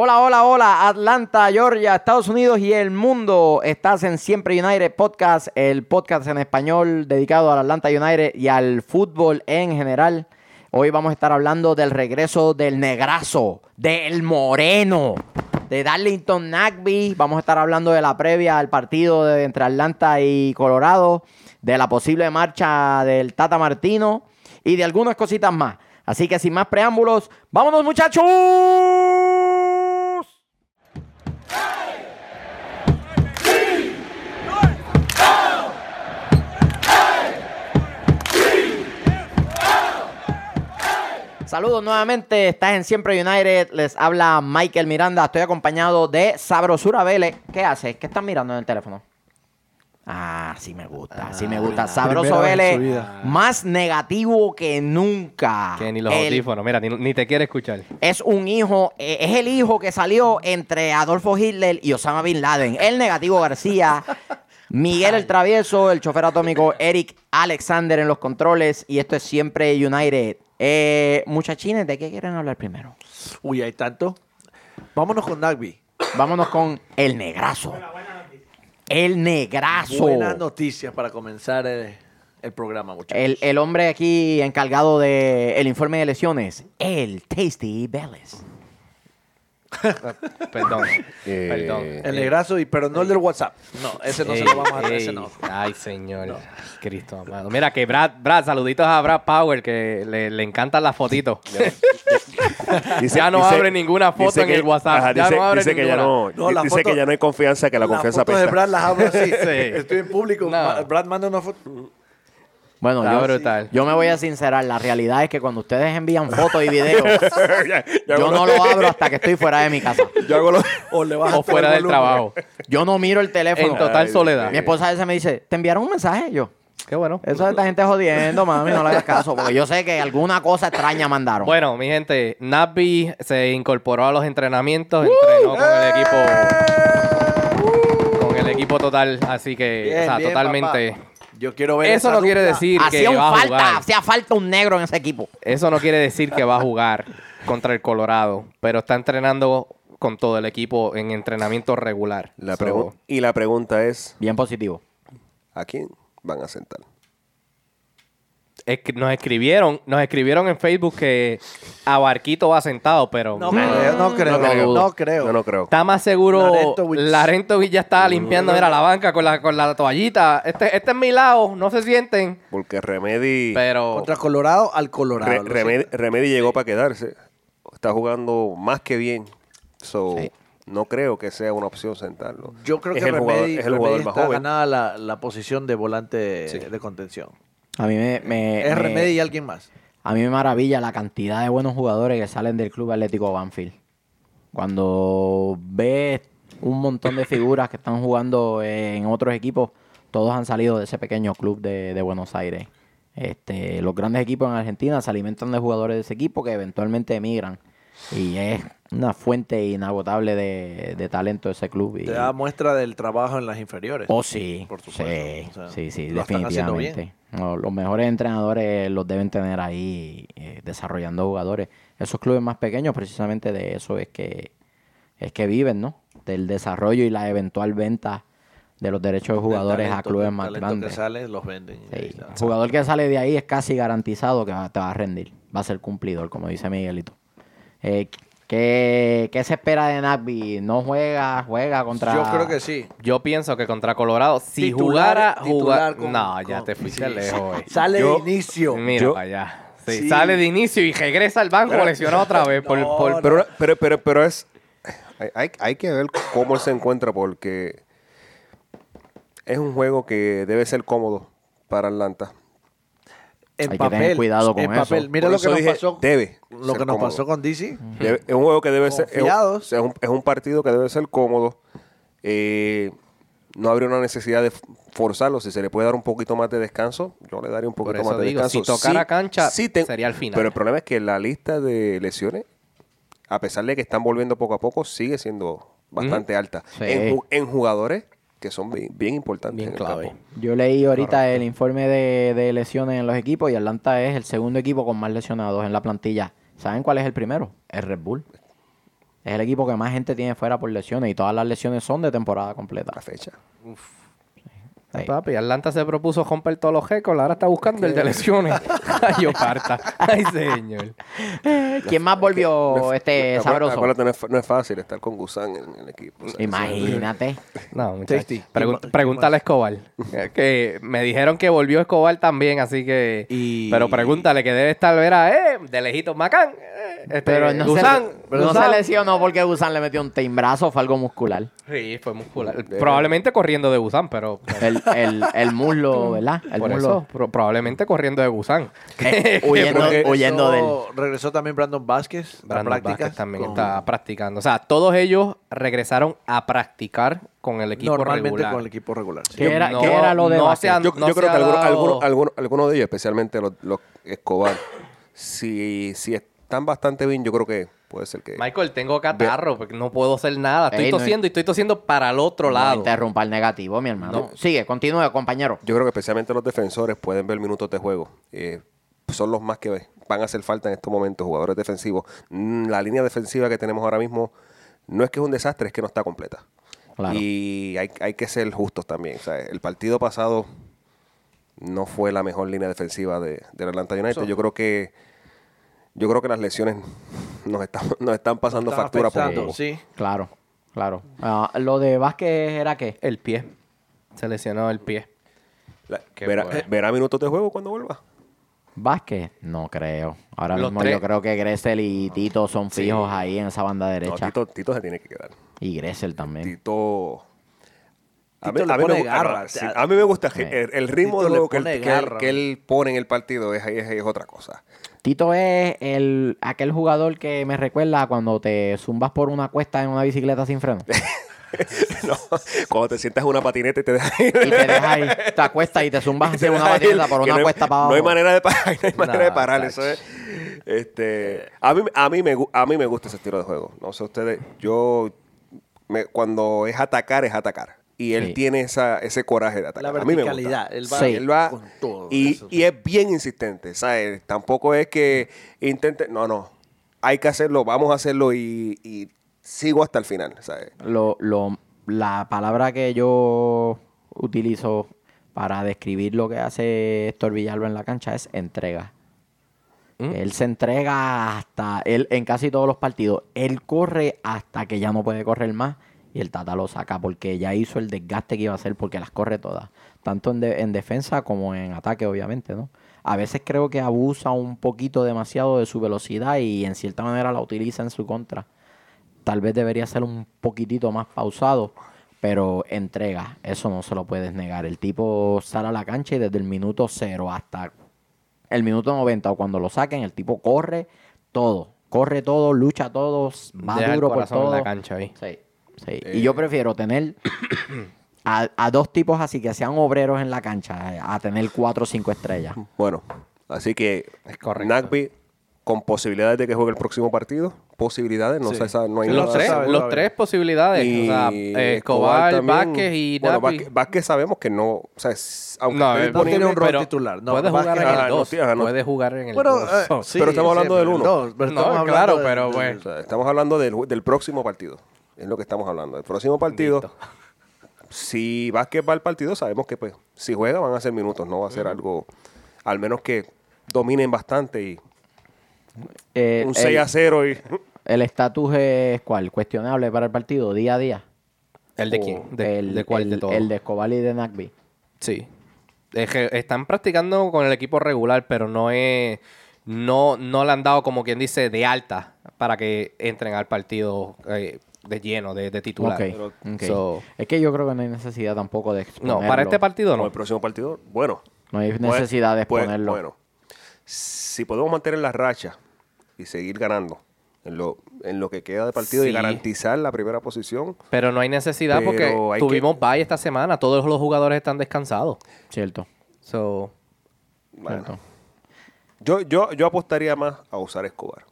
Hola, hola, hola, Atlanta, Georgia, Estados Unidos y el mundo. Estás en Siempre United Podcast, el podcast en español dedicado al Atlanta United y al fútbol en general. Hoy vamos a estar hablando del regreso del negrazo, del moreno, de Darlington Nagby. Vamos a estar hablando de la previa al partido de, entre Atlanta y Colorado, de la posible marcha del Tata Martino y de algunas cositas más. Así que sin más preámbulos, vámonos muchachos. Saludos nuevamente, estás en Siempre United, les habla Michael Miranda, estoy acompañado de Sabrosura Vélez. ¿Qué haces? ¿Qué estás mirando en el teléfono? Ah, sí me gusta, sí me gusta. Sabroso Vélez, más negativo que nunca. Que ni los El- audífonos. Mira, ni, ni te quiere escuchar. es un hijo, eh, es el hijo que salió entre Adolfo Hitler y Osama Bin Laden. El negativo García, Miguel el travieso, el chofer atómico Eric Alexander en los controles y esto es siempre United. Eh, muchachines, ¿de qué quieren hablar primero? Uy, hay tanto. Vámonos con Nagby. Vámonos con el negrazo. El negrazo. Buenas noticias para comenzar eh, el programa, muchachos. El, el hombre aquí encargado del informe de lesiones, el Tasty Vélez. Perdón. Eh, Perdón. El negrazo, y, pero no el del WhatsApp. No, ese no se lo vamos a dar, ese no. Ay, señor. Cristo amado. Mira que Brad, Brad, saluditos a Brad Power, que le, le encantan las fotitos. ya no abre ninguna foto dice en el WhatsApp. ajá, Ya dice, no abre dice que ya ninguna. no, No, la dice foto- que ya no hay confianza, que la Las confianza fotos de. Brad las abro así. Sí. Estoy en público. No. Brad manda una foto. Bueno, Está yo, brutal. yo me voy a sincerar. La realidad es que cuando ustedes envían fotos y videos, Ya- ya yo no lo- abro hasta que estoy fuera de mi casa. Yo hago lo- O le bajas O fuera del trabajo. Yo no miro el teléfono. En total Ay, soledad. Mi esposa a veces me dice, ¿te enviaron un mensaje? Yo, Qué bueno. eso de esta gente jodiendo, mami, no le hagas caso. Porque yo sé que alguna cosa extraña mandaron. Bueno, mi gente, Nabi se incorporó a los entrenamientos, entrenó con el equipo. Con el equipo total, así que, Bien, o sea, bien, totalmente. papá. Yo quiero ver Eso esa no quiere dupla. decir que hacía, un va a falta, jugar. hacía falta un negro en ese equipo. Eso no quiere decir que va a jugar contra el Colorado, pero está entrenando con todo el equipo en entrenamiento regular. La So, pregu- y la pregunta es, Bien positivo. ¿a quién van a sentar? Es que nos escribieron, nos escribieron en Facebook que a Barquito va sentado, pero No creo, no creo, No no creo. no creo. está más seguro. Larentovich ya está limpiando, mira, la banca con la, con la toallita. Este, este es mi lado, no se sienten, Porque Remedy, pero Contra Colorado al Colorado. Re- lo Remedy, llegó para quedarse. Está jugando más que bien. So, Sí. no creo que sea una opción sentarlo. Yo creo es que el jugador, Remedy, es el jugador más está joven. ganada la, la posición de volante de contención. A mí me, me- es me- Remedy y alguien más. A mí me maravilla la cantidad de buenos jugadores que salen del Club Atlético Banfield. Cuando ves un montón de figuras que están jugando en otros equipos, todos han salido de ese pequeño club de, de Buenos Aires. Este, los grandes equipos en Argentina se alimentan de jugadores de ese equipo que eventualmente emigran. Y es una fuente inagotable de, de talento ese club. Y, Te da muestra del trabajo en las inferiores. Oh, sí. Por supuesto. Sí, O sea, sí, sí, lo definitivamente. No, los mejores entrenadores los deben tener ahí eh, desarrollando jugadores. Esos clubes más pequeños, precisamente de eso es que es que viven, ¿no? Del desarrollo y la eventual venta de los derechos de jugadores a clubes más grandes. que sale, los venden. Sí. El jugador que sale de ahí es casi garantizado que te va a rendir. Va a ser cumplidor, como dice Miguelito. Eh, ¿qué, qué se espera de Nagby? ¿No juega? ¿Juega contra...? Yo creo que sí. yo pienso que contra Colorado, si Titular- jugara, titular jugar. con- no, ya te fuiste sí. lejos. Sale Yo- de inicio. Mira Yo- para allá. Sí, Sí. Sale de inicio y regresa al banco lesionado otra vez. por, No, por- no. Pero, pero, pero, pero es. Hay, hay, hay que ver cómo él se encuentra porque es un juego que debe ser cómodo para Atlanta. En Hay que tener papel. cuidado con en eso. papel. Mira Por lo que eso nos dije, pasó. debe Lo ser que nos cómodo. pasó con DC. Debe- es un juego que debe ser. Es un, Confiados. es un- es un partido que debe ser cómodo. Eh, no habría una necesidad de forzarlo. Si se le puede dar un poquito más de descanso, yo le daría un poquito eso más de digo, descanso. si tocara cancha, sería el final. Pero el problema es que la lista de lesiones, a pesar de que están volviendo poco a poco, sigue siendo bastante alta. Sí. En, ju- en jugadores que son bien, bien importantes. Bien en el clave. campo. Yo leí ahorita el informe de, de lesiones en los equipos y Atlanta es el segundo equipo con más lesionados en la plantilla. ¿Saben cuál es el primero? El Red Bull. Es el equipo que más gente tiene fuera por lesiones y todas las lesiones son de temporada completa. La fecha. Sí. Papi, Atlanta se propuso romper todos los récords, ahora está buscando el de lesiones. Ay, yo parta. Ay, señor. ¿Quién más volvió No es- este acuérdate- sabroso? acuérdate, no, es, fa- no es fácil estar con Gusán en, en el equipo. o sea, Imagínate. No, muchacho. Tasty. Pregun- pregúntale a Escobar. Eh, que me dijeron que volvió Escobar también, así que... Y- Pero pregúntale que debe estar, verá, eh, de lejito Macán. Eh, este, Pero no, Gusán, se, pero no se lesionó porque Gusán le metió un timbrazo, fue algo muscular. Sí, fue muscular. Probablemente corriendo de Gusán, pero... El, el, el muslo, ¿verdad? El por muslo. eso, pro- probablemente corriendo de Gusán. Eh, huyendo, Regresó- huyendo de él. Regresó también Brandon Vázquez. Brandon Vázquez también con- está practicando. O sea, todos ellos regresaron a practicar con el equipo Normalmente regular. con el equipo regular. sí. ¿Qué era, no- qué era lo de no han- Yo, no yo se creo que algunos algunos de ellos, especialmente los, los Escobar, si, si están bastante bien, yo creo que puede ser que... Michael, tengo catarro porque no puedo hacer nada. Estoy Ey, no- tosiendo y estoy tosiendo para el otro No lado. interrumpa el negativo, mi hermano. Sigue, continúe, compañero. Yo creo que especialmente los defensores pueden ver minutos de juego. Eh, son los más que van a hacer falta en estos momentos, jugadores defensivos. Mm, La línea defensiva que tenemos ahora mismo no es que es un desastre, es que no está completa. Claro. Y hay, hay que ser justos también. O sea, el partido pasado no fue la mejor línea defensiva de, del Atlanta United. Yo creo que yo creo que las lesiones nos están, nos están pasando factura afectando, poco. Sí. Claro, claro. Ah, lo de Vázquez era qué? El pie. Se lesionó el pie. La- verá, minutos de juego cuando vuelva. Vázquez, no creo. Ahora Los mismo tres. yo creo que Gressel y Tito son fijos ahí en esa banda No, derecha. Tito, Tito se tiene que quedar. Y Gressel también. Tito. A Tito le me pone gusta, garra, no, o sea, sí, a mí me gusta Sí. el, el ritmo Tito de juego que él, pone que él- garra. que él pone en el partido es, es, es otra cosa. Tito es el, aquel jugador que me recuerda cuando te zumbas por una cuesta en una bicicleta sin freno. No, cuando te sientas en una patineta y te dejas ir. Y te dejas ahí, te acuestas y te zumbas en una ir, patineta por una no hay- cuesta para abajo. No hay manera de parar, no hay manera de parar. Eso es, este, a, mí, a, mí me, a mí me gusta ese estilo de juego. No sé ustedes, yo me- cuando es atacar, es atacar. Y él Sí. tiene esa, ese coraje de atacar. La a mí me gusta. verticalidad. Él va, Sí. Él va con todo. y, eso. y es bien insistente, ¿sabes? Tampoco es que intente, no, no, hay que hacerlo, vamos a hacerlo y, y sigo hasta el final, ¿sabes? Lo, lo, la palabra que yo utilizo para describir lo que hace Héctor Villalba en la cancha es entrega. ¿Mm? Él se entrega hasta, él en casi todos los partidos, él corre hasta que ya no puede correr más y el Tata lo saca porque ya hizo el desgaste que iba a hacer porque las corre todas, tanto en, de- en defensa como en ataque obviamente, ¿no? A veces creo que abusa un poquito demasiado de su velocidad y en cierta manera la utiliza en su contra tal vez debería ser un poquitito más pausado, pero entrega, eso no se lo puedes negar. El tipo sale a la cancha y desde el minuto cero hasta el minuto 90 o cuando lo saquen, el tipo corre todo, corre todo, lucha todo, va Deja el duro por en todo. la cancha ahí. Sí, sí. y yo prefiero tener a, a dos tipos así que sean obreros en la cancha eh, a tener cuatro o cinco estrellas. Bueno, así que Es correcto. Nagby con posibilidades de que juegue el próximo partido, posibilidades, no Sí. se sabe, no hay Los nada. tres, sabe los tres posibilidades. Y o sea, eh, Escobar, también. Vázquez y bueno. Vázquez, Vázquez sabemos que no, o sea, es- aunque No, eh, disponible, tiene un rol titular, no, puede jugar Vázquez- el no, 2. sí, ajá, no. Puede jugar en el Bueno, 2. eh, sí, Pero estamos hablando sí, del uno. no, pero No, estamos hablando claro, pero bueno. o sea, estamos hablando del, del próximo partido. Es lo que estamos hablando. El próximo partido, Listo. si Vázquez va al partido, sabemos que pues si juega van a ser minutos, no va a ser algo, al menos que dominen bastante y Eh, un el- 6 a 0 y El estatus es cuál? Cuestionable para el partido, día a día. ¿El de quién? ¿De, el, de cuál el- de todos? El de Escobar y de Nagby. Sí. Es que están practicando con el equipo regular, pero no es. No, no le han dado, como quien dice, de alta para que entren al partido eh, de lleno, de, de titular. Ok, ok. So- es que yo creo que no hay necesidad tampoco de no, exponerlo. para este partido no, no. el próximo partido, bueno. No hay pues- necesidad de pues, exponerlo. bueno, si podemos mantener la racha y seguir ganando en lo, en lo que queda de partido y garantizar la primera posición, Pero no hay necesidad porque hay tuvimos que- bye esta semana. Todos los jugadores están descansados. Cierto, So, bueno, cierto. yo, yo, yo apostaría más a usar Escobar.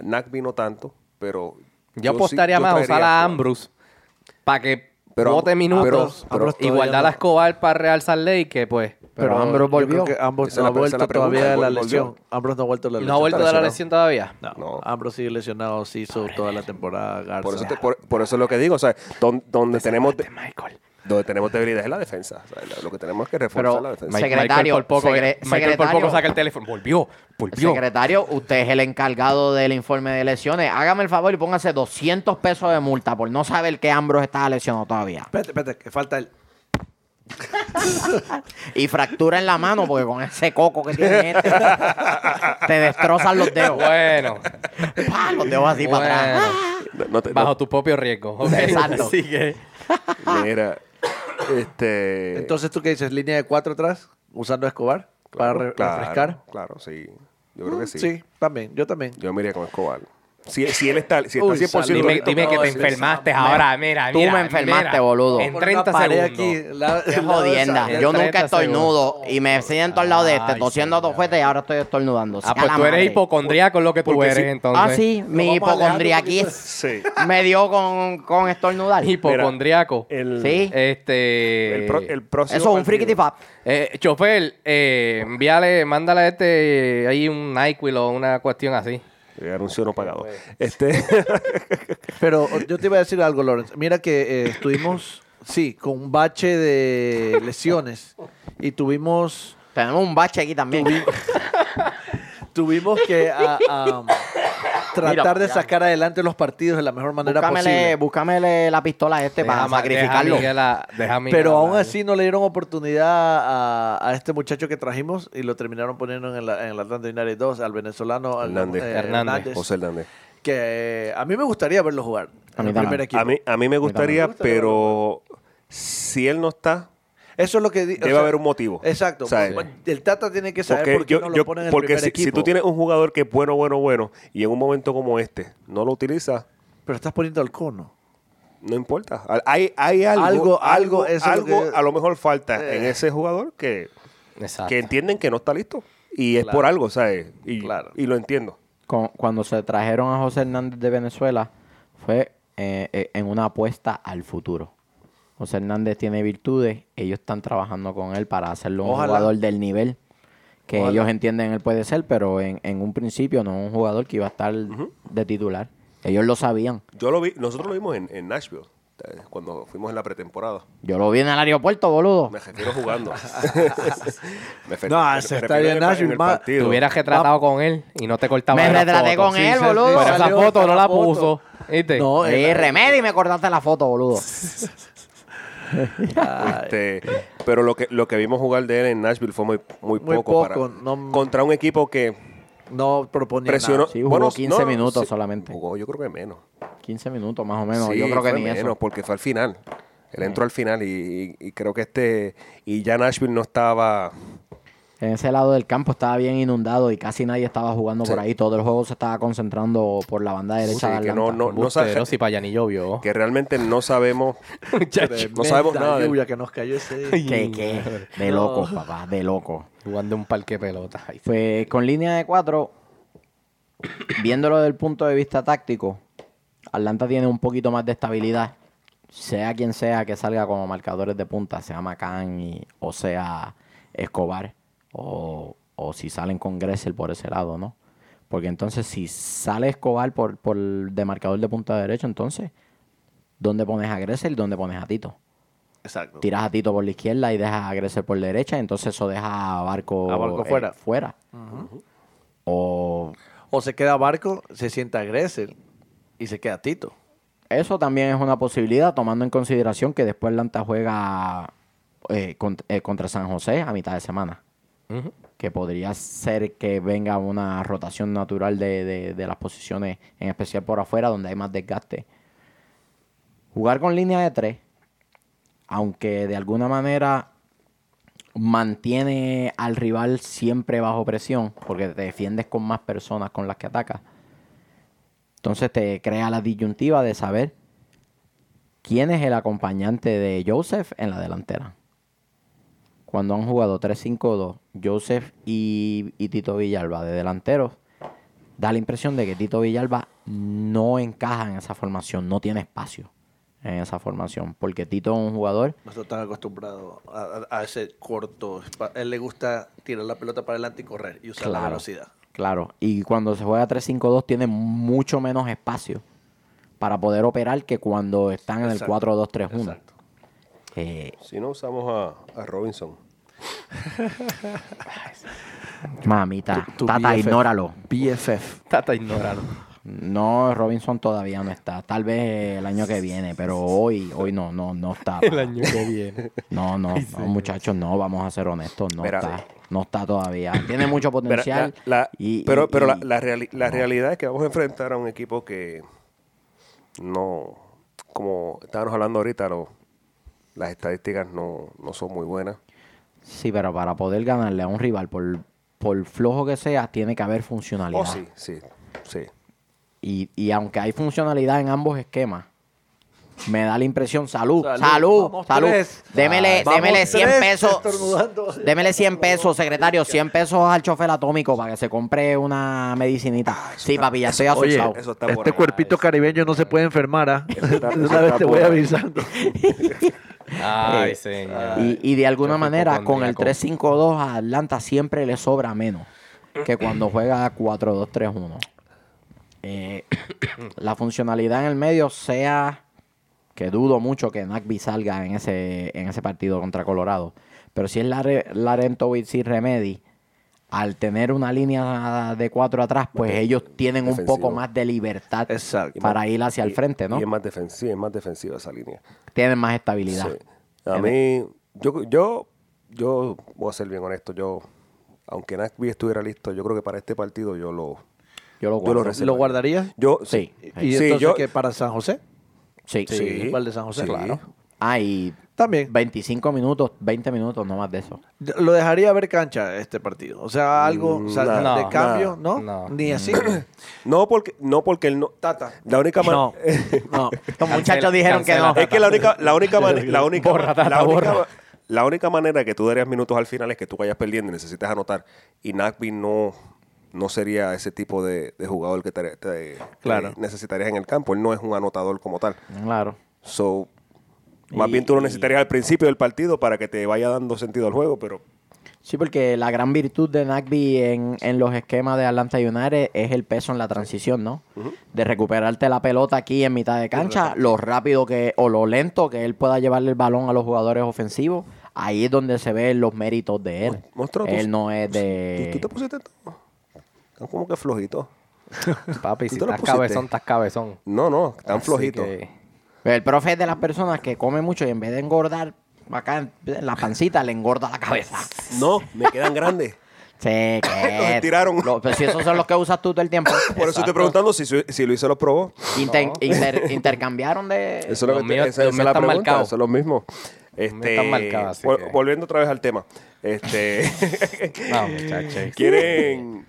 Nagby no tanto, pero... yo, apostaría yo más a usar a. Ambrose para que Pero- bote minutos pero- pero- y guardar a Escobar para Real Salt Lake, que pues Pero Ambrose volvió. Ambrose no ha vuelto todavía de la lesión. Ambrose no ha vuelto de la lesión. ¿No ha vuelto de la lesión todavía? No, No. Ambrose sigue lesionado, sí hizo toda la temporada. Garza. Por eso, te- por, por eso es lo que digo, o sea, don- donde tenemos de- Michael. Donde tenemos debilidad es la defensa. O sea, lo que tenemos es que reforzar Pero la defensa. Mike- Secretario, Michael por poco, secre- Michael por secretario. poco saca el teléfono. Volvió, volvió. Secretario, usted es el encargado del informe de lesiones. Hágame el favor y póngase 200 pesos de multa por no saber que Ambrose está lesionado todavía. Espérate, espérate, que falta el. Y fractura en la mano porque con ese coco que tiene este, te destrozan los dedos. Bueno, Pa, Los dedos así para atrás. bueno. No te- no- Bajo tu propio riesgo. ok. Exacto. Así que... Mira, este... Entonces, ¿tú qué dices? ¿Línea de cuatro atrás? ¿Usando a Escobar? ¿Para re- claro, refrescar? Claro, sí. Yo creo que sí. Sí, también, yo también. Yo me iría con Escobar. Si, si él está, si está Uy, 100% salud. Dime, que te enfermaste ahora, mira, Tú me enfermaste, mira. boludo. En Pon 30 una pared segundos. aquí, la- Qué jodienda. Yo 30 nunca estornudo y me siento al lado de este, tosiendo dos fuertes y ahora estoy estornudando. Ah, pues tú eres hipocondríaco lo que tú Porque eres, sí. entonces. Ah, sí, mi Sí. me dio con, con estornudar. Hipocondríaco. El, Sí. Este... el, pro- el próximo Eso es un frikity fap. Eh, chofer, eh, envíale, mándale a este ahí un NyQuil o una cuestión así. Eh, Anuncio no pagado. Este, Pero yo te iba a decir algo, Lawrence. Mira que eh, estuvimos, sí, con un bache de lesiones y tuvimos, Tenemos un bache aquí también. tuvimos que a- a, tratar de sacar adelante los partidos de la mejor manera Búscamele, posible. búscamele la pistola a este para sacrificarlo. deja deja Pero aún así no le dieron oportunidad a, a este muchacho que trajimos y lo terminaron poniendo en, la, en el Atlanta United 2, al venezolano al- Hernández. eh, Hernández. José Hernández. que eh, a mí me gustaría verlo jugar A en mí el también. primer equipo. A mí, a mí me gustaría, Me gustaría pero si él no está, Eso es lo que o debe sea, haber un motivo. Exacto. O sea, el Tata tiene que saber Porque, por qué yo- no yo- lo pone en el porque primer si, equipo. si tú tienes un jugador que es bueno, bueno, bueno, y en un momento como este no lo utilizas, Pero estás poniendo al cono. no importa. Hay, hay algo, Algo- algo, algo, eso es lo algo que- a lo mejor falta Eh. en ese jugador que, Exacto. que entienden que no está listo. Y es Claro. por algo, ¿sabes? Y, Claro. y lo entiendo. Cuando se trajeron a José Hernández de Venezuela fue eh, eh, en una apuesta al futuro. José Hernández tiene virtudes, ellos están trabajando con él para hacerlo un Ojalá. jugador del nivel que Ojalá. ellos entienden él puede ser, pero en, en un principio no un jugador que iba a estar de titular. Ellos lo sabían. Yo lo vi, nosotros lo vimos en, en Nashville, eh, cuando fuimos en la pretemporada. Yo lo vi en el aeropuerto, boludo. Me refiero jugando. me No, me está bien Nashville. Te hubieras retratado con él y no te cortaba Me retraté con él, sí, boludo. Pero esa foto no la la foto. puso. ¿Viste? No, remedio y me cortaste la foto, boludo. Este, pero lo que, lo que vimos jugar de él en Nashville fue muy, muy, Muy poco, poco, para- no- contra un equipo que no proponía presionó. nada. Sí, jugó 15 minutos solamente. Jugó, yo creo que menos. 15 minutos más o menos. Sí, Yo creo que ni menos eso. porque fue al final. Él entró al final y, y- y creo que este y ya Nashville no estaba En ese lado del campo estaba bien inundado y casi nadie estaba jugando por ahí. Todo el juego se estaba concentrando por la banda derecha Sí, de que no, Atlanta. no, no sabe- Bustero, si para allá ni llovió. que realmente no sabemos no sabemos nada de lluvia que nos cayó ese. ¿Qué, qué? De loco, papá, de loco. Jugando un parque de pelotas. Ay, Pues con línea de cuatro, viéndolo desde el punto de vista táctico, Atlanta tiene un poquito más de estabilidad. Sea quien sea que salga como marcadores de punta, sea McCann y- o sea Escobar, o, o si salen con Gressel por ese lado, ¿no? Porque entonces si sale Escobar por, por de marcador de punta derecho, entonces, ¿dónde pones a Gressel y dónde pones a Tito? Exacto. tiras a Tito por la izquierda y dejas a Gressel por la derecha, entonces eso deja a Barco, A Barco eh, fuera. fuera. O O se queda Barco, se sienta Gressel y se queda Tito. eso también es una posibilidad, tomando en consideración que después Atlanta juega eh, eh, contra San José a mitad de semana. Que podría ser que venga una rotación natural de, de- de las posiciones, en especial por afuera, donde hay más desgaste. Jugar con línea de tres, aunque de alguna manera mantiene al rival siempre bajo presión, porque te defiendes con más personas con las que atacas. Entonces te crea la disyuntiva de saber quién es el acompañante de Joseph en la delantera. Cuando han jugado 3-5-2, Joseph y, y Tito Villalba de delanteros, da la impresión de que Tito Villalba no encaja en esa formación, no tiene espacio en esa formación. Porque Tito es un jugador No están acostumbrados a, a- a ese corto. A él le gusta tirar la pelota para adelante y correr y usar la Claro. velocidad. Claro, y cuando se juega 3-5-2 tiene mucho menos espacio para poder operar que cuando están en el Exacto, 4-2-3-1. exacto. Eh, Si no usamos a, a Robinson. mamita, Tu Tata, BFF. ignóralo. BFF. Tata ignorarlo. No, Robinson todavía no está. Tal vez el año que viene, pero hoy, hoy no, no, no está. El año que viene. No, no, no, muchachos, no, vamos a ser honestos, no Mira, está. No está todavía. Tiene mucho Pero, potencial. la- la- y- pero y- pero la, y- la reali- la realidad es que vamos a enfrentar a un equipo que no, como estábamos hablando ahorita, lo- las estadísticas no, no son muy buenas. Sí, pero para poder ganarle a un rival, por, por flojo que sea, tiene que haber funcionalidad. Oh, sí, sí, sí. Y, y aunque hay funcionalidad en ambos esquemas, me da la impresión, salud, Salud, salud, vamos salud. tres. Démele, démele 100 tres, pesos. Démele 100 pesos, secretario, 100 pesos al chofer atómico para que se compre una medicinita. sí, papi, ya estoy Oye, asustado. eso está este cuerpito caribeño no se puede enfermar. ¿ah? eso Una vez te voy avisando. Ay, Eh, señor. Y, y de alguna manera, con el hipocondríaco. 3-5-2 a Atlanta siempre le sobra menos que cuando juega 4-2-3-1. Eh, la funcionalidad en el medio sea que dudo mucho que Nagby salga en ese, en ese partido contra Colorado. Pero si es Lare- Larentovich y Remedy, al tener una línea de cuatro atrás, pues ellos tienen un poco más de libertad Exacto. para ir hacia el frente, ¿no? Y es más defensiva, es más defensiva esa línea. Tienen más estabilidad. Sí. A mí, yo, yo, yo voy a ser bien honesto, yo, aunque Nashville estuviera listo, yo creo que para este partido yo lo, Yo lo yo lo reservo. ¿Lo guardarías? Yo, Sí. ¿Y Sí, entonces yo- qué para San José? Sí. Sí. Igual de San José. Sí. Claro. Ah, y También. 25 minutos, 20 minutos, no más de eso. Lo dejaría ver cancha este partido. O sea, algo o sea, no, de cambio, no, ¿no? no. Ni así. No porque, no porque él no. Tata. La única man- No, no. Los muchachos dijeron que no. es que la única, la única, mane- la única, Borra, tata, la única, borra. la única manera que tú darías minutos al final es que tú vayas perdiendo y necesitas anotar. Y Nagby no, no sería ese tipo de, de jugador que te, te- Claro. que necesitarías en el campo. Él no es un anotador como tal. Claro. So, más Y- bien tú lo necesitarías al principio del partido para que te vaya dando sentido al juego, pero Sí, porque la gran virtud de Nagby en, en los esquemas de Atlanta United es el peso en la transición, ¿no? De recuperarte la pelota aquí en mitad de cancha, lo rápido que, o lo lento que él pueda llevarle el balón a los jugadores ofensivos. Ahí es donde se ven los méritos de él. Monstruo, tú- él no es de... ¿tú, tú te pusiste todo? Están como que flojitos. Papi, ¿Tú si estás cabezón, estás cabezón. No, no, están Así flojitos. que- El profe es de las personas que come mucho y en vez de engordar acá en la pancita, le engorda la cabeza. No, me quedan grandes. Sí, que estiraron. Lo- pues si esos son los que usas tú todo el tiempo. Por eso estoy preguntando si, si Luis se los probó. Inter- No. inter- intercambiaron de... Eso es lo Los que te- míos- esa, los esa la están pregunta. marcados. Eso es lo mismo. Este, están marcados, así vol- que- Volviendo otra vez al tema. Este, No, muchachos. ¿Quieren...?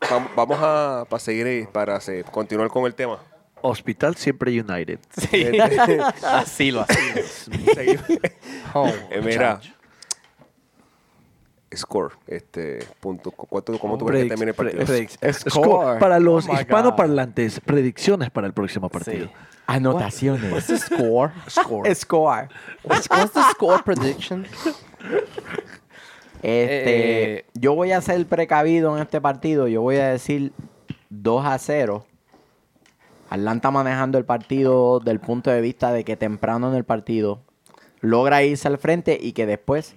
vam- Vamos a para seguir para continuar con el tema. Hospital siempre United. Sí. así lo. Oh, Eh, mira, score, este punto, ¿cuánto, ¿cómo tú crees que termine el partido? pre- predic- Score. score. Para los Oh hispanoparlantes, predicciones para el próximo partido. Sí. Anotaciones. What's the score? Score. Score. What's, what's the score prediction? Este, Eh, yo voy a ser precavido en este partido. Yo voy a decir 2 a 0. Atlanta manejando el partido del punto de vista de que temprano en el partido logra irse al frente y que después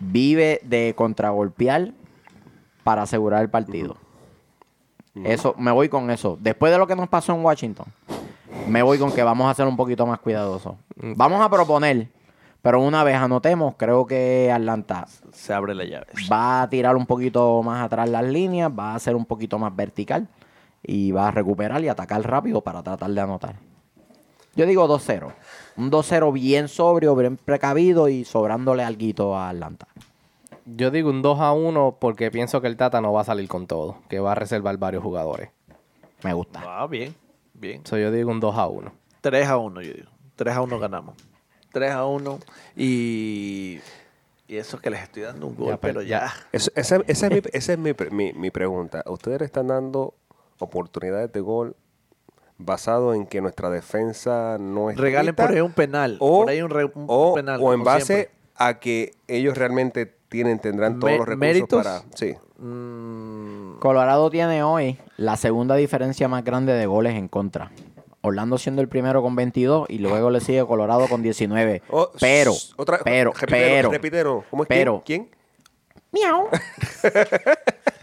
vive de contragolpear para asegurar el partido. Eso, me voy con eso. Después de lo que nos pasó en Washington, me voy con que vamos a ser un poquito más cuidadosos. Vamos a proponer, pero una vez anotemos, creo que Atlanta Se abre la llave. va a tirar un poquito más atrás las líneas, va a ser un poquito más vertical y va a recuperar y atacar rápido para tratar de anotar. Yo digo 2-0. Un 2-0 bien sobrio, bien precavido y sobrándole alguito a Atlanta. Yo digo un 2 a 1 porque pienso que el Tata no va a salir con todo, que va a reservar varios jugadores. Me gusta. Ah, bien. Bien. So, yo digo un 2 a 1. 3 a 1, yo digo. 3 a 1 ganamos. 3 a 1 y, y eso que les estoy dando un gol, Ya, pero pero ya. Eso- esa, esa es, mi, esa es mi, pre- mi- mi pregunta. ¿Ustedes le están dando oportunidades de gol basado en que nuestra defensa no es Regalen por ahí un penal. o, por ahí un, re- un o- penal. o en base siempre. a que ellos realmente tienen tendrán todos Me- los recursos ¿méritos? para sí Mm, Colorado tiene hoy la segunda diferencia más grande de goles en contra. Orlando siendo el primero con 22 y luego le sigue Colorado con 19. Oh, pero, otra, pero, repítelo, pero, repítelo. ¿Cómo es pero- quién? miau.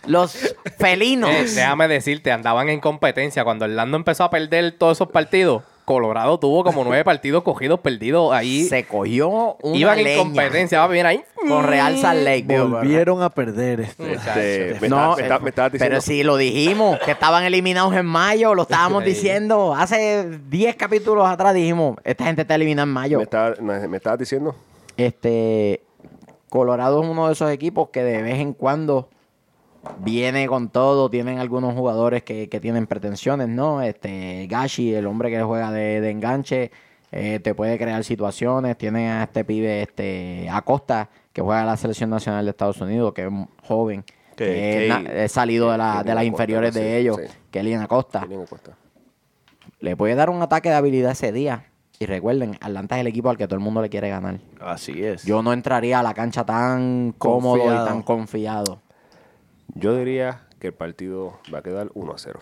Los felinos. Eh, déjame decirte, andaban en competencia. Cuando Orlando empezó a perder todos esos partidos, Colorado tuvo como nueve partidos cogidos perdidos ahí. se cogió una Iban en competencia, va bien ahí. con Real Salt Lake. volvieron a perder este. Este, me, No, está- me está- me diciendo pero si lo dijimos, que estaban eliminados en mayo, lo estábamos Sí. diciendo. Hace 10 capítulos atrás dijimos, esta gente está eliminada en mayo. me- me estabas diciendo Este, Colorado es uno de esos equipos que de vez en cuando viene con todo. Tienen algunos jugadores que, que tienen pretensiones, ¿no? Este, Gashi, el hombre que juega de, de enganche, eh, te puede crear situaciones. Tienen a este pibe, este, Acosta, que juega en la selección nacional de Estados Unidos, que es joven. Que- Que, es, que- salido de, la- que de las Acosta, inferiores de ellos, sí. Kellyan Acosta. Tienen en cuenta. Le puede dar un ataque de habilidad ese día. Y recuerden, Atlanta es el equipo al que todo el mundo le quiere ganar. Así es. Yo no entraría a la cancha tan cómodo y tan confiado. Yo diría que el partido va a quedar 1 a 0.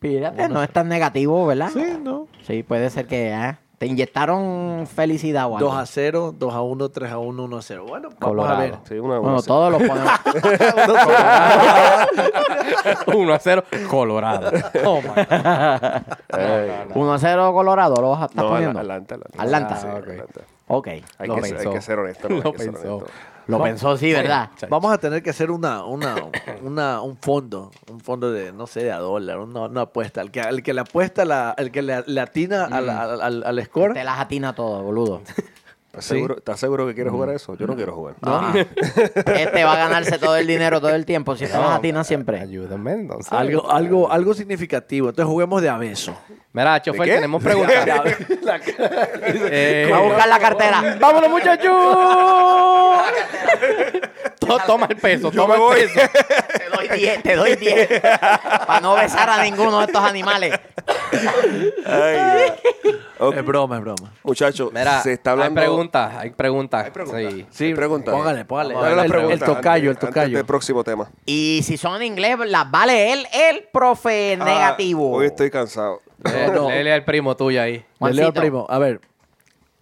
Fíjate, no es tan negativo, ¿verdad? Sí, ¿no? Sí, puede ser que ah, te inyectaron felicidad o algo. 2 a 0, 2 a 1, 3 a 1, 1 a 0. Bueno, vamos Colorado. a ver. Sí, una, Bueno, una- todos los ponemos. 1 a 0, Colorado. Oh, my God. Ay, 1 a 0 Colorado, ¿lo vas a estar no, poniendo? Atlanta, Atlanta. Atlanta. Sí, Ah, ok. Atlanta. Ok. Hay, Lo que, ser- hay pensó. que ser honesto. no, Lo que ser pensó. honesto. Lo pensó, sí, ¿verdad? Vamos a tener que hacer una, una, una, un fondo, un fondo de, no sé, de a dólar, una, una apuesta. El que, el que le apuesta, la, el que le, le atina al, al, al- al score, Te las atina todo, boludo. ¿Estás, Sí. seguro, ¿Estás seguro que quieres jugar a eso? Yo no quiero jugar. Ah. Este va a ganarse todo el dinero todo el tiempo. Si te las atina siempre. Ayúdenme, entonces. algo, algo, algo significativo. Entonces juguemos de abeso. Mira, chofer, qué? tenemos preguntas. Eh, Va a buscar la cartera. ¡Vámonos, muchachos! To- toma el peso, toma el peso. Te doy 10, te doy 10. Para no besar a ninguno de estos animales. Ay, ok. Es broma, es broma. Muchachos, se está hablando. hay preguntas, hay preguntas. Hay preguntas. Sí. Sí, pregunta. Póngale, póngale. El, la el pregunta tocayo, el tocayo. Antes del próximo tema. Y si son en inglés, las vale él, el profe negativo. Ah, hoy estoy cansado. Eh, no. Léele al primo tuyo ahí. Le leo al primo. A ver.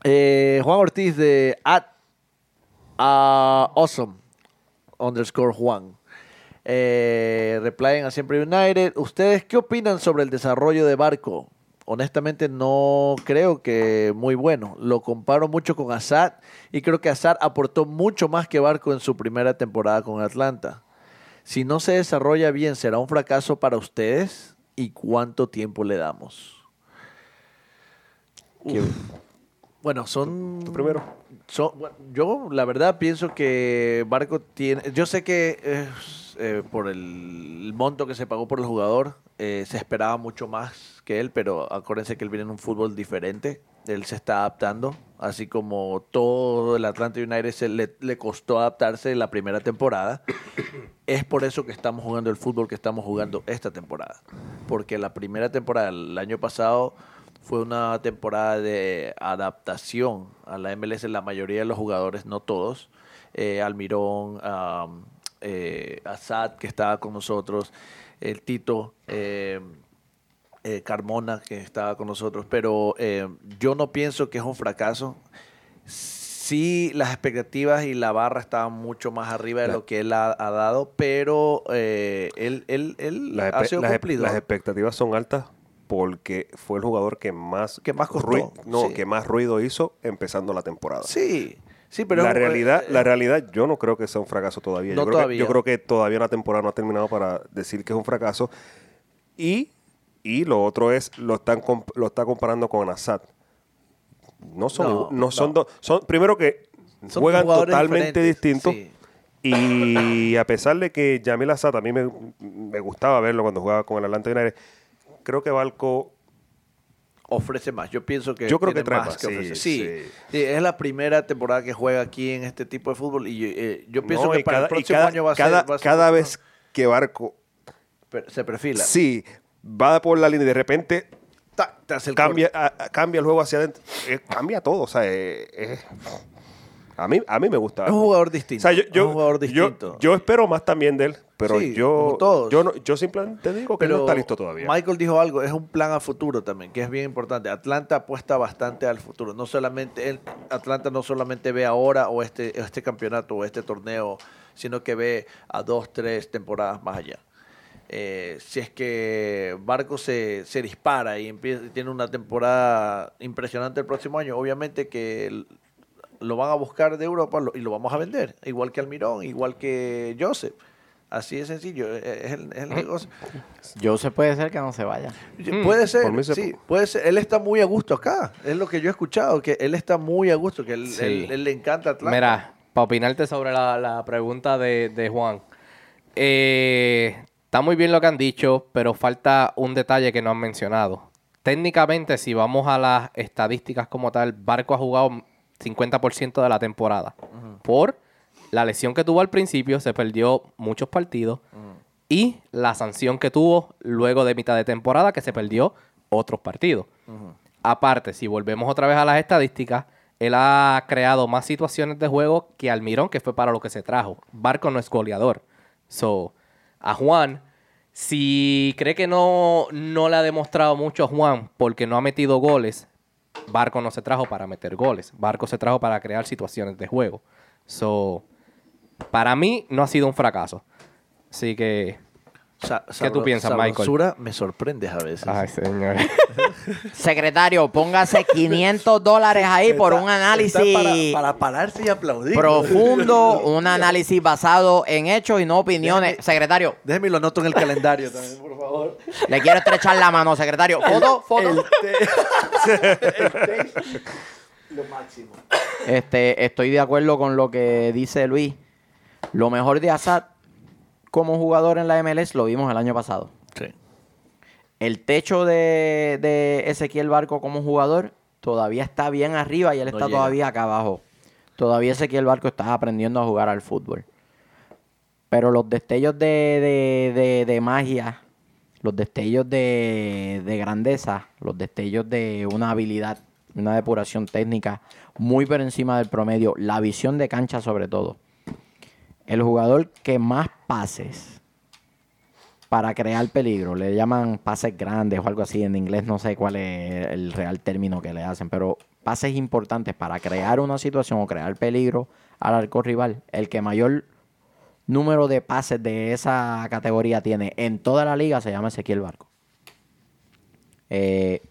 Eh, Juan Ortiz de at awesome underscore Juan. Eh, replyen a Siempre United. ¿Ustedes qué opinan sobre el desarrollo de Barco? Honestamente no creo que muy bueno. Lo comparo mucho con Assad y creo que Assad aportó mucho más que Barco en su primera temporada con Atlanta. Si no se desarrolla bien, ¿será un fracaso para ustedes? ¿Y cuánto tiempo le damos? Bueno, son. Tú primero. son- bueno, yo, la verdad, pienso que Barco tiene. Yo sé que eh, por el monto que se pagó por el jugador, eh, se esperaba mucho más que él, pero acuérdense que él viene en un fútbol diferente. Él se está adaptando, así como todo el Atlanta United se le, costó adaptarse en la primera temporada. Es por eso que estamos jugando el fútbol que estamos jugando esta temporada. Porque la primera temporada, el año pasado, fue una temporada de adaptación a la MLS. La mayoría de los jugadores, no todos. Eh, Almirón, Assad, que estaba con nosotros, el Tito, eh, eh, Carmona, que estaba con nosotros. Pero eh, yo no pienso que es un fracaso. Sí, las expectativas y la barra estaban mucho más arriba de La- lo que él ha, ha dado, pero eh, él, él, él Las, ha sido las, cumplidor. las expectativas son altas porque fue el jugador que más, Que más costó, rui- no, sí. que más ruido hizo empezando la temporada. Sí, sí, pero... la realidad, eh, la realidad, yo no creo que sea un fracaso todavía. No yo, creo todavía. Que, yo creo que todavía la temporada no ha terminado para decir que es un fracaso. Y, y lo otro es, lo están lo está comparando con Assad. No son, No, no, son no. dos, son primero que son juegan totalmente distintos. sí. Y a pesar de que Yamil Assad, a mí me, me gustaba verlo cuando jugaba con el Atlanta United, creo que Balco Ofrece más. Yo pienso que Yo creo tiene que trae más más, que sí. Sí, sí. sí, es la primera temporada que juega aquí en este tipo de fútbol y eh, yo pienso No, que para cada, el próximo cada- año va a cada- ser... va a cada vez que Barco se perfila. Sí, va por la línea y de repente Ta- te hace el cambia, a- a- cambia el juego hacia adentro. Eh, cambia todo. O sea, eh, eh, a, mí, a mí me gusta. Es un jugador O distinto. sea, yo, yo, un jugador yo- distinto. yo espero más también de él, pero Sí, yo, todos. yo, no- yo simplemente digo que no está listo todavía. Michael dijo algo, es un plan a futuro también, que es bien importante. Atlanta apuesta bastante al futuro. No solamente él- Atlanta no solamente ve ahora o este, este campeonato o este torneo, sino que ve a dos, tres temporadas más allá. Eh, si es que Barco se, se dispara y empieza, tiene una temporada impresionante el próximo año, obviamente que lo van a buscar de Europa y lo vamos a vender, igual que Almirón, igual que Joseph. Así de sencillo, es el, es el negocio. Joseph puede ser que no se vaya. Puede ser, por mí se- sí, puede ser. Él está muy a gusto acá. Es lo que yo he escuchado, que él está muy a gusto, que él, Sí. él- él le encanta Atlanta. Mira, para opinarte sobre la, la pregunta de, de Juan. Eh, está muy bien lo que han dicho, pero falta un detalle que no han mencionado. Técnicamente, si vamos a las estadísticas como tal, Barco ha jugado 50% de la temporada. Por la lesión que tuvo al principio, se perdió muchos partidos. Y la sanción que tuvo luego de mitad de temporada, que se perdió otros partidos. Aparte, si volvemos otra vez a las estadísticas, él ha creado más situaciones de juego que Almirón, que fue para lo que se trajo. Barco no es goleador. So, a Juan, si cree que no, no le ha demostrado mucho a Juan porque no ha metido goles, Barco no se trajo para meter goles. Barco se trajo para crear situaciones de juego. So, para mí no ha sido un fracaso. Así que, Sa- ¿Qué tú piensas, Michael? sabrosura, me sorprendes a veces. ay señor. Secretario, póngase 500 dólares ahí por un análisis para, para pararse y aplaudir. profundo, un análisis basado en hechos y no opiniones. Secretario, Déjeme lo anoto en el calendario también, por favor. le quiero estrechar la mano, secretario. Foto, foto. El lo máximo. Este, estoy de acuerdo con lo que dice Luis. Lo mejor de Assad como jugador en la MLS lo vimos el año pasado. Sí. El techo de, de Ezequiel Barco como jugador todavía está bien arriba y él No está llega. todavía acá abajo. Todavía Ezequiel Barco está aprendiendo a jugar al fútbol. Pero los destellos de, de- de- de magia, los destellos de, de grandeza, los destellos de una habilidad, una depuración técnica muy por encima del promedio, la visión de cancha sobre todo. El jugador que más pases para crear peligro, le llaman pases grandes o algo así, en inglés no sé cuál es el real término que le hacen, pero pases importantes para crear una situación o crear peligro al arco rival, el que mayor número de pases de esa categoría tiene en toda la liga se llama Ezequiel Barco. Eh,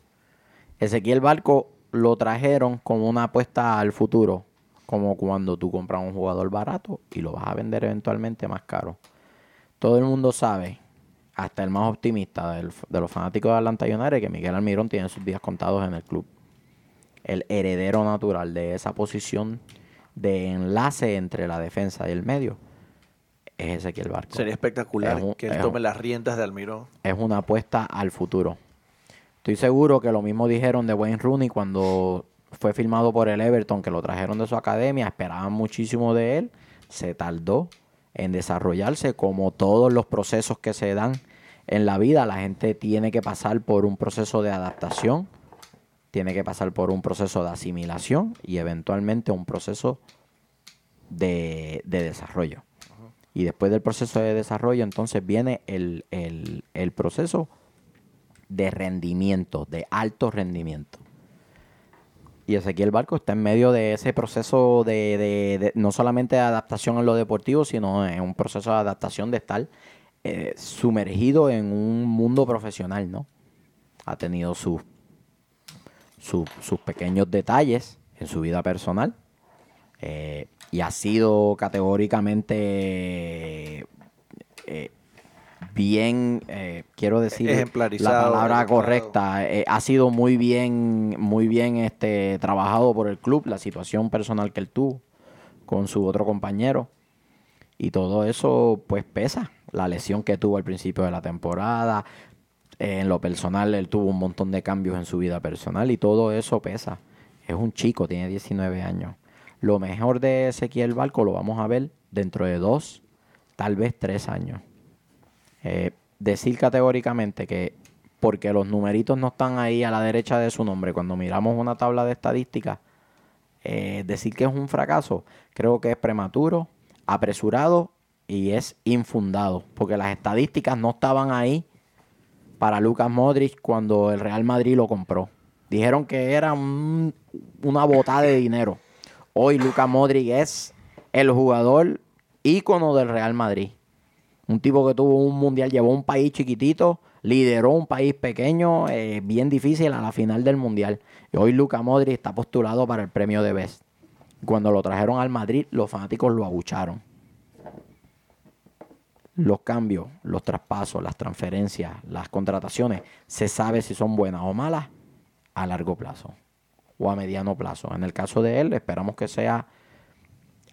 Ezequiel Barco lo trajeron como una apuesta al futuro, como cuando tú compras un jugador barato y lo vas a vender eventualmente más caro. Todo el mundo sabe, hasta el más optimista del- de los fanáticos de Atlanta United, que Miguel Almirón tiene sus días contados en el club. El heredero natural de esa posición de enlace entre la defensa y el medio es Ezequiel Barco. Sería espectacular Es un- que él es tome un- las riendas de Almirón. es una apuesta al futuro. Estoy seguro que lo mismo dijeron de Wayne Rooney cuando fue filmado por el Everton, que lo trajeron de su academia, esperaban muchísimo de él, se tardó en desarrollarse como todos los procesos que se dan en la vida. La gente tiene que pasar por un proceso de adaptación, tiene que pasar por un proceso de asimilación y eventualmente un proceso de, de desarrollo. Y después del proceso de desarrollo, entonces viene el, el- el proceso de rendimiento, de alto rendimiento. Y Ezequiel Barco está en medio de ese proceso de, no solamente de adaptación en lo deportivo, sino en un proceso de adaptación de estar eh, sumergido en un mundo profesional, ¿no? Ha tenido sus pequeños detalles en su vida personal eh, y ha sido categóricamente eh, bien, eh, quiero decir la palabra correcta, eh, ha sido muy bien, muy bien este, trabajado por el club, la situación personal que él tuvo con su otro compañero. Y todo eso pues pesa. La lesión que tuvo al principio de la temporada. eh, en lo personal, él tuvo un montón de cambios en su vida personal y todo eso pesa. Es un chico, tiene 19 años. Lo mejor de Ezequiel Barco lo vamos a ver dentro de dos, tal vez tres años. Eh, decir categóricamente que porque los numeritos no están ahí a la derecha de su nombre. Cuando miramos una tabla de estadísticas, eh, decir que es un fracaso, creo que es prematuro, apresurado y es infundado, porque las estadísticas no estaban ahí para Lucas Modric cuando el Real Madrid lo compró. Dijeron que era un- una botada de dinero. Hoy Lucas Modric es el jugador ícono del Real Madrid. Un tipo que tuvo un mundial, llevó un país chiquitito, lideró un país pequeño, eh, bien difícil a la final del mundial. Y hoy Luca Modric está postulado para el premio de Best. Cuando lo trajeron al Madrid, los fanáticos lo abucharon. Los cambios, los traspasos, las transferencias, las contrataciones, se sabe si son buenas o malas a largo plazo o a mediano plazo. En el caso de él, esperamos que sea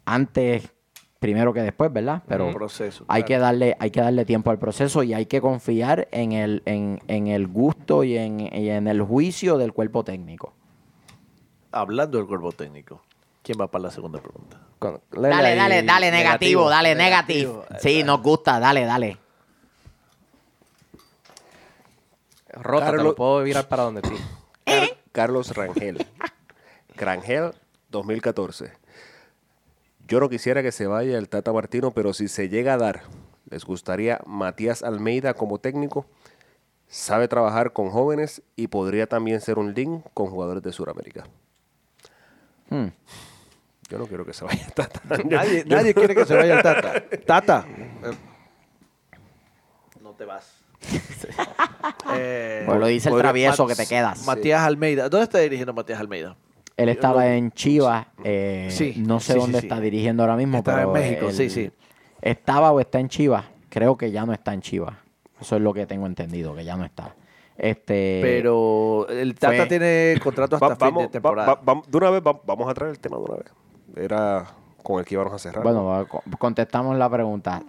antes, primero que después, ¿verdad? Pero proceso, hay, claro. que darle, hay que darle tiempo al proceso y hay que confiar en el, en, en el gusto y en, y en el juicio del cuerpo técnico. Hablando del cuerpo técnico, ¿quién va para la segunda pregunta? Con- Dale, ahí, dale, dale, negativo, dale, negativo. negativo. Sí, nos gusta, dale, dale. Rota, te Carlos- lo puedo virar para donde ti. Car- Carlos Rangel. Rangel 2014. Yo no quisiera que se vaya el Tata Martino, pero si se llega a dar, les gustaría Matías Almeida como técnico. Sabe trabajar con jóvenes y podría también ser un link con jugadores de Sudamérica. Hmm. Yo no quiero que se vaya el Tata. Yo- Nadie, quiere que se vaya el Tata. Tata. no te vas. Eh, Pues lo dice el travieso Mat- que te quedas. Matías Almeida. ¿Dónde está dirigiendo Matías Almeida? Él estaba en Chivas, eh, Sí, no sé sí, dónde sí. está dirigiendo ahora mismo, Estaba pero en México, él sí, sí. Estaba o está en Chivas, creo que ya no está en Chivas. Eso es lo que tengo entendido, que ya no está. Este, Pero el Tata fue- tiene contrato hasta Va- fin vamos, de temporada. va- de una vez, va- vamos a traer el tema de una vez. Era con el que íbamos a cerrar. Bueno, contestamos la pregunta.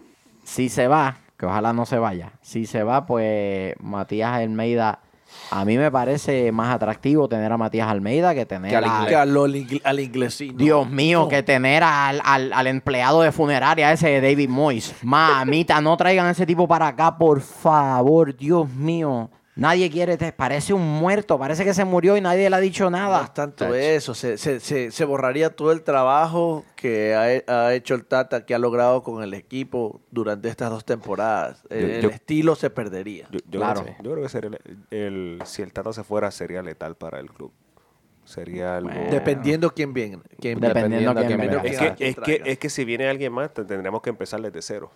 Si se va, que ojalá no se vaya. Si se va, pues Matías Almeida, a mí me parece más atractivo tener a Matías Almeida que tener Que al. Que al, ingl- al inglesino. Dios mío, No. que tener al, empleado de funeraria ese de David Moyes. Mamita, no traigan a ese tipo para acá, por favor. Dios mío. Nadie quiere, te- parece un muerto, parece que se murió y nadie le ha dicho No nada. es tanto eso, se, se, se, se borraría todo el trabajo que ha, he- ha hecho el Tata, que ha logrado con el equipo durante estas dos temporadas. El, Yo- el yo- estilo se perdería. Yo, yo Claro. creo, que- yo creo que sería el, el- si el Tata se fuera sería letal para el club. Sería algo... Bueno. Dependiendo quién viene. Quién Dependiendo Dependiendo quién venga. Es que, es, que, es que si viene alguien más, te- tendremos que empezar desde cero.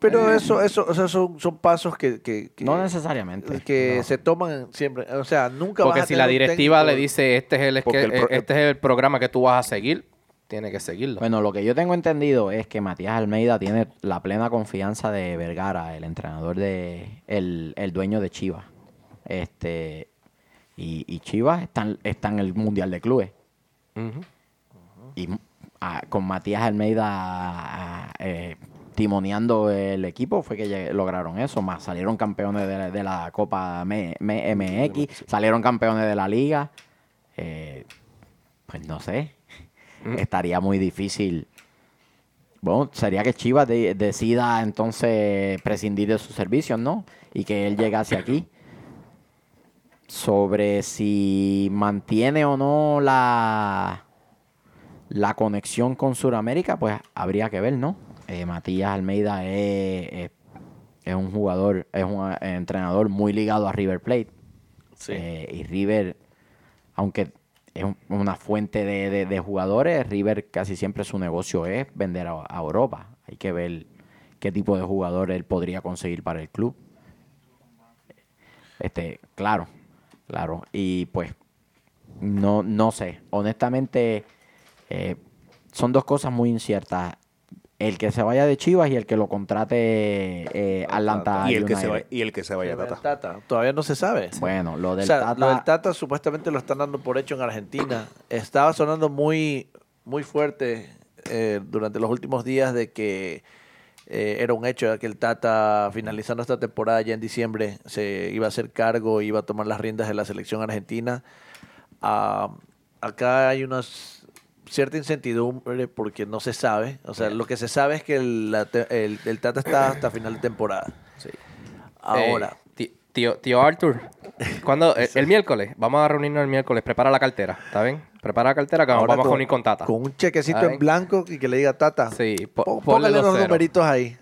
Pero eso, eso, o sea, son, son pasos que, que, que- No necesariamente. que No. se toman siempre. O sea, nunca Porque vas a si tener la directiva le dice, este es el, Porque que- el pro- este es el programa que tú vas a seguir, tiene que seguirlo. Bueno, lo que yo tengo entendido es que Matías Almeida tiene la plena confianza de Vergara, el entrenador de el, el dueño de Chivas. Este y, y Chivas está, en- está en el Mundial de Clubes. Y ah, con Matías Almeida ah, eh, timoneando el equipo fue que lograron eso. Más salieron campeones de la, de la Copa M- M- MX, salieron campeones de la liga. Eh, pues no sé. Estaría muy difícil. Bueno, sería que Chivas de- decida entonces prescindir de sus servicios, ¿no? Y que él llegase aquí. Sobre si mantiene o no la, la conexión con Sudamérica, pues habría que ver, ¿no? Eh, Matías Almeida es, es- es un jugador, es un eh, entrenador muy ligado a River Plate. Sí. Eh, y River, aunque es un- una fuente de, de- de jugadores, River casi siempre su negocio es vender a, a Europa. Hay que ver qué tipo de jugador él podría conseguir para el club. Este, claro, claro. Y pues, no, no sé. Honestamente, eh, son dos cosas muy inciertas. El que se vaya de Chivas y el que lo contrate eh, Atlanta y, el que se United. va, y el que se vaya El Tata. Tata. Todavía no se sabe. Bueno, lo del o sea, Tata... lo del Tata supuestamente lo están dando por hecho en Argentina. Estaba sonando muy, muy fuerte eh, durante los últimos días de que eh, era un hecho de que el Tata, finalizando esta temporada ya en diciembre, se iba a hacer cargo, iba a tomar las riendas de la selección argentina. Ah, acá hay una cierta incertidumbre porque no se sabe. O sea, lo que se sabe es que el, la te- el- el Tata está hasta final de temporada. Sí. Ahora, Eh, ti- tío, tío Arthur, cuando el, el miércoles, vamos a reunirnos el miércoles, prepara la cartera, ¿está bien? Prepara la cartera que nos Ahora vamos a reunir con Tata. Con un chequecito en blanco y que le diga Tata. Sí, po- pó- ponle póngale los numeritos ahí.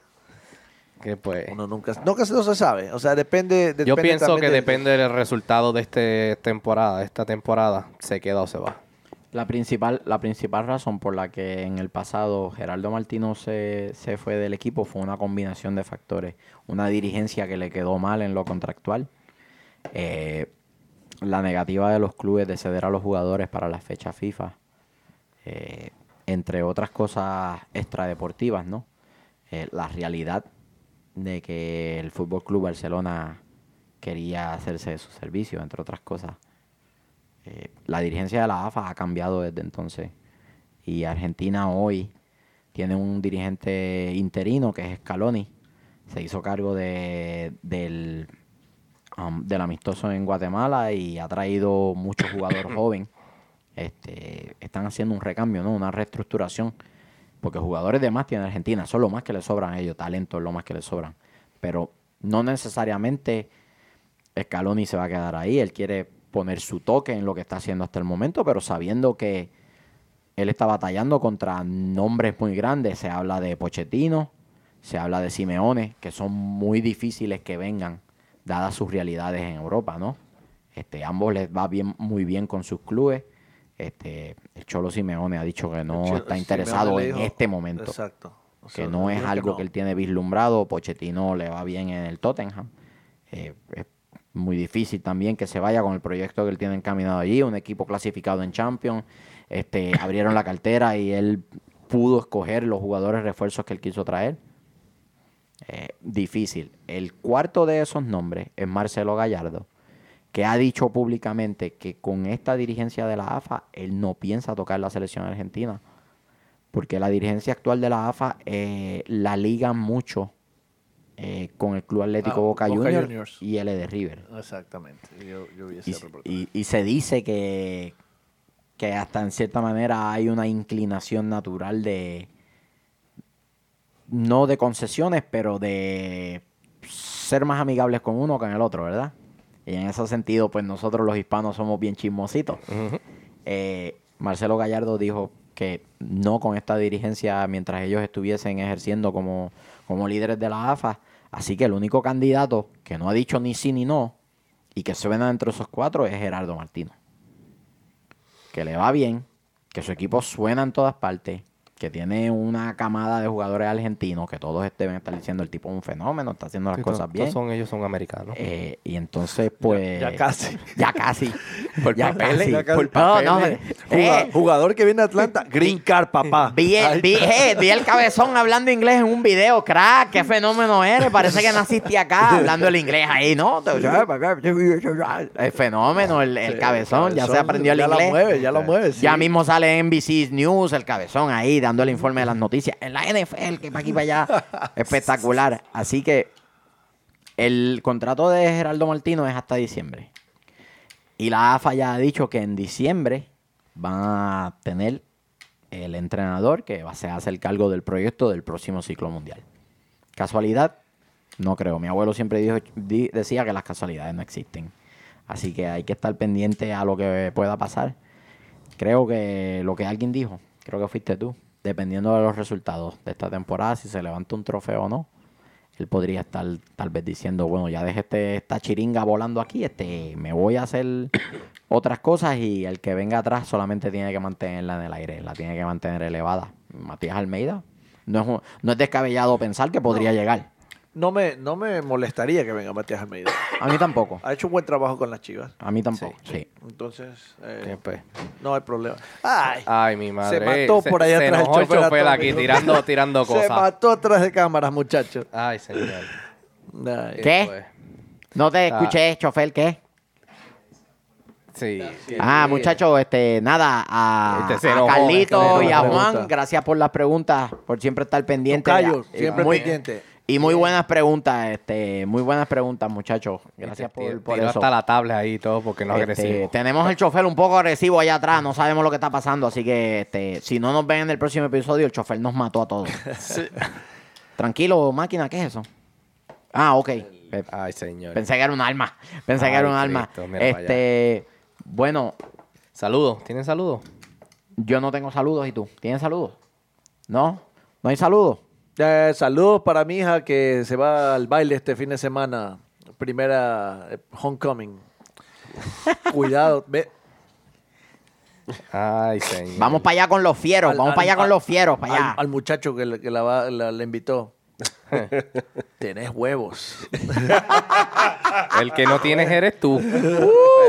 Que pues, Uno nunca, nunca se- no se sabe. O sea, depende. yo depende pienso también que de- depende del resultado de esta temporada, esta temporada, se queda o se va. La principal, la principal razón por la que en el pasado Gerardo Martino se, se fue del equipo fue una combinación de factores. Una dirigencia que le quedó mal en lo contractual. eh, la negativa de los clubes de ceder a los jugadores para las fechas FIFA. eh, entre otras cosas extradeportivas, ¿no? Eh, la realidad de que el Fútbol Club Barcelona quería hacerse de su servicio, entre otras cosas. Eh, la dirigencia de la AFA ha cambiado desde entonces. Y Argentina hoy tiene un dirigente interino que es Scaloni. Se hizo cargo de, del, um, del amistoso en Guatemala y ha traído muchos jugadores jóvenes. Este, están haciendo un recambio, ¿no? Una reestructuración. Porque jugadores de más tiene Argentina. Son lo más que le sobran a ellos. Talento es lo más que le sobran. Pero no necesariamente Scaloni se va a quedar ahí. Él quiere poner su toque en lo que está haciendo hasta el momento, pero sabiendo que él está batallando contra nombres muy grandes. Se habla de Pochettino, se habla de Simeone, que son muy difíciles que vengan, dadas sus realidades en Europa, ¿no? Este, ambos les va bien, muy bien con sus clubes. Este, el Cholo Simeone ha dicho que no está interesado en este momento Exacto. O que no es algo no. que él tiene vislumbrado. Pochettino le va bien en el Tottenham. Eh, muy difícil también que se vaya con el proyecto que él tiene encaminado allí, un equipo clasificado en Champions. Este, abrieron la cartera y él pudo escoger los jugadores refuerzos que él quiso traer. Eh, difícil. El cuarto de esos nombres es Marcelo Gallardo, que ha dicho públicamente que con esta dirigencia de la AFA él no piensa tocar la selección argentina porque la dirigencia actual de la AFA eh, la liga mucho eh, con el Club Atlético Ah, Boca, Boca Juniors, Juniors. y el de River. Exactamente. Yo, yo vi ese Y, reportaje. y- y se dice que, que hasta en cierta manera hay una inclinación natural de, no de concesiones, pero de ser más amigables con uno que con el otro, ¿verdad? Y en ese sentido, pues nosotros los hispanos somos bien chismositos. Eh, Marcelo Gallardo dijo que no con esta dirigencia mientras ellos estuviesen ejerciendo como, como líderes de la AFA. Así que el único candidato que no ha dicho ni sí ni no y que suena entre esos cuatro es Gerardo Martino. Que le va bien, que su equipo suena en todas partes, que tiene una camada de jugadores argentinos que todos deben estar diciendo el tipo es un fenómeno, está haciendo las Sí, cosas bien. son, ellos son americanos. Eh, y entonces, pues. ya casi. Ya casi. Por ya papeles, casi. ya casi. Por no, no, papeles. Eh, jugador que viene de Atlanta, Green Card, papá. Vi, Ahí vi- eh, vi el cabezón hablando inglés en un video, crack, qué fenómeno eres, parece que naciste acá hablando el inglés ahí, ¿no? El fenómeno, el, el cabezón, ya se aprendió el ya inglés. lo mueve, ya lo mueve. sí. Ya mismo sale en NBC News, el cabezón ahí, dando el informe de las noticias. En la NFL, que para aquí para allá. Espectacular. Así que el contrato de Geraldo Martino es hasta diciembre. Y la AFA ya ha dicho que en diciembre van a tener el entrenador que va a se hace el cargo del proyecto del próximo ciclo mundial. ¿Casualidad? No creo. Mi abuelo siempre dijo, di- decía que las casualidades no existen. Así que hay que estar pendiente a lo que pueda pasar. Creo que lo que alguien dijo, creo que fuiste tú, dependiendo de los resultados de esta temporada, si se levanta un trofeo o no, él podría estar tal vez diciendo, bueno, ya dejé este, esta chiringa volando aquí, este, me voy a hacer otras cosas y el que venga atrás solamente tiene que mantenerla en el aire, la tiene que mantener elevada. Matías Almeida, no es, un- no es descabellado pensar que podría llegar. No me, no me molestaría que venga Matías Almeida. A mí tampoco, Ha hecho un buen trabajo con las chivas. a mí tampoco, sí. Entonces, eh, pues, no hay problema. Ay, Ay, mi madre. mató por allá se atrás el chofer chofer aquí tirando, tirando se cosas. mató atrás de cámaras, muchachos. Ay, señor. Ay. ¿Qué? Pues, No te Ah. escuché, chofer, ¿qué? sí. Ah, muchachos, este, nada, a, Este se a Carlito este se y a. Juan, gracias por las preguntas, por siempre estar pendientes. Tocayo, Eh, siempre muy, pendiente. Y muy buenas preguntas, este, muy buenas preguntas, muchachos. Gracias Tiró por, por Este, tiró eso. hasta la tabla ahí y todo porque no es Este, agresivo. tenemos el chofer un poco agresivo allá atrás, no sabemos lo que está pasando, así que este, si no nos ven en el próximo episodio, el chofer nos mató a todos. Tranquilo, máquina, ¿qué es eso? Ah, ok. Ay, señor. Pensé que era un alma. Pensé que era un alma. Cristo, Este, bueno, Saludos. ¿Tienen saludos? yo no tengo saludos y tú. ¿Tienes saludos? ¿No? ¿No hay saludos? Eh, saludos para mi hija que se va al baile este fin de semana. Primera eh, homecoming. Cuidado. ve- Ay, señor. Vamos para allá con los fieros. al- Vamos para allá al- con los fieros. Para allá. Al, al muchacho que, le- que la, va- la- la invitó. Tenés huevos. El que no tienes eres tú.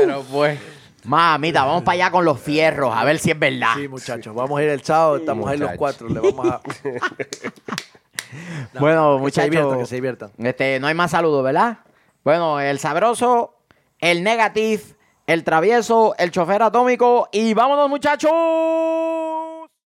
Pero pues. Mamita, vamos para allá con los fierros. A ver si es verdad. Sí, muchachos. Vamos a ir el sábado. Estamos ahí los Muchacho. cuatro. Le vamos a. bueno, muchachos. que se diviertan. Este, no hay más saludos, ¿verdad? Bueno, el sabroso, el negatif, el travieso, el chofer atómico y vámonos, muchachos.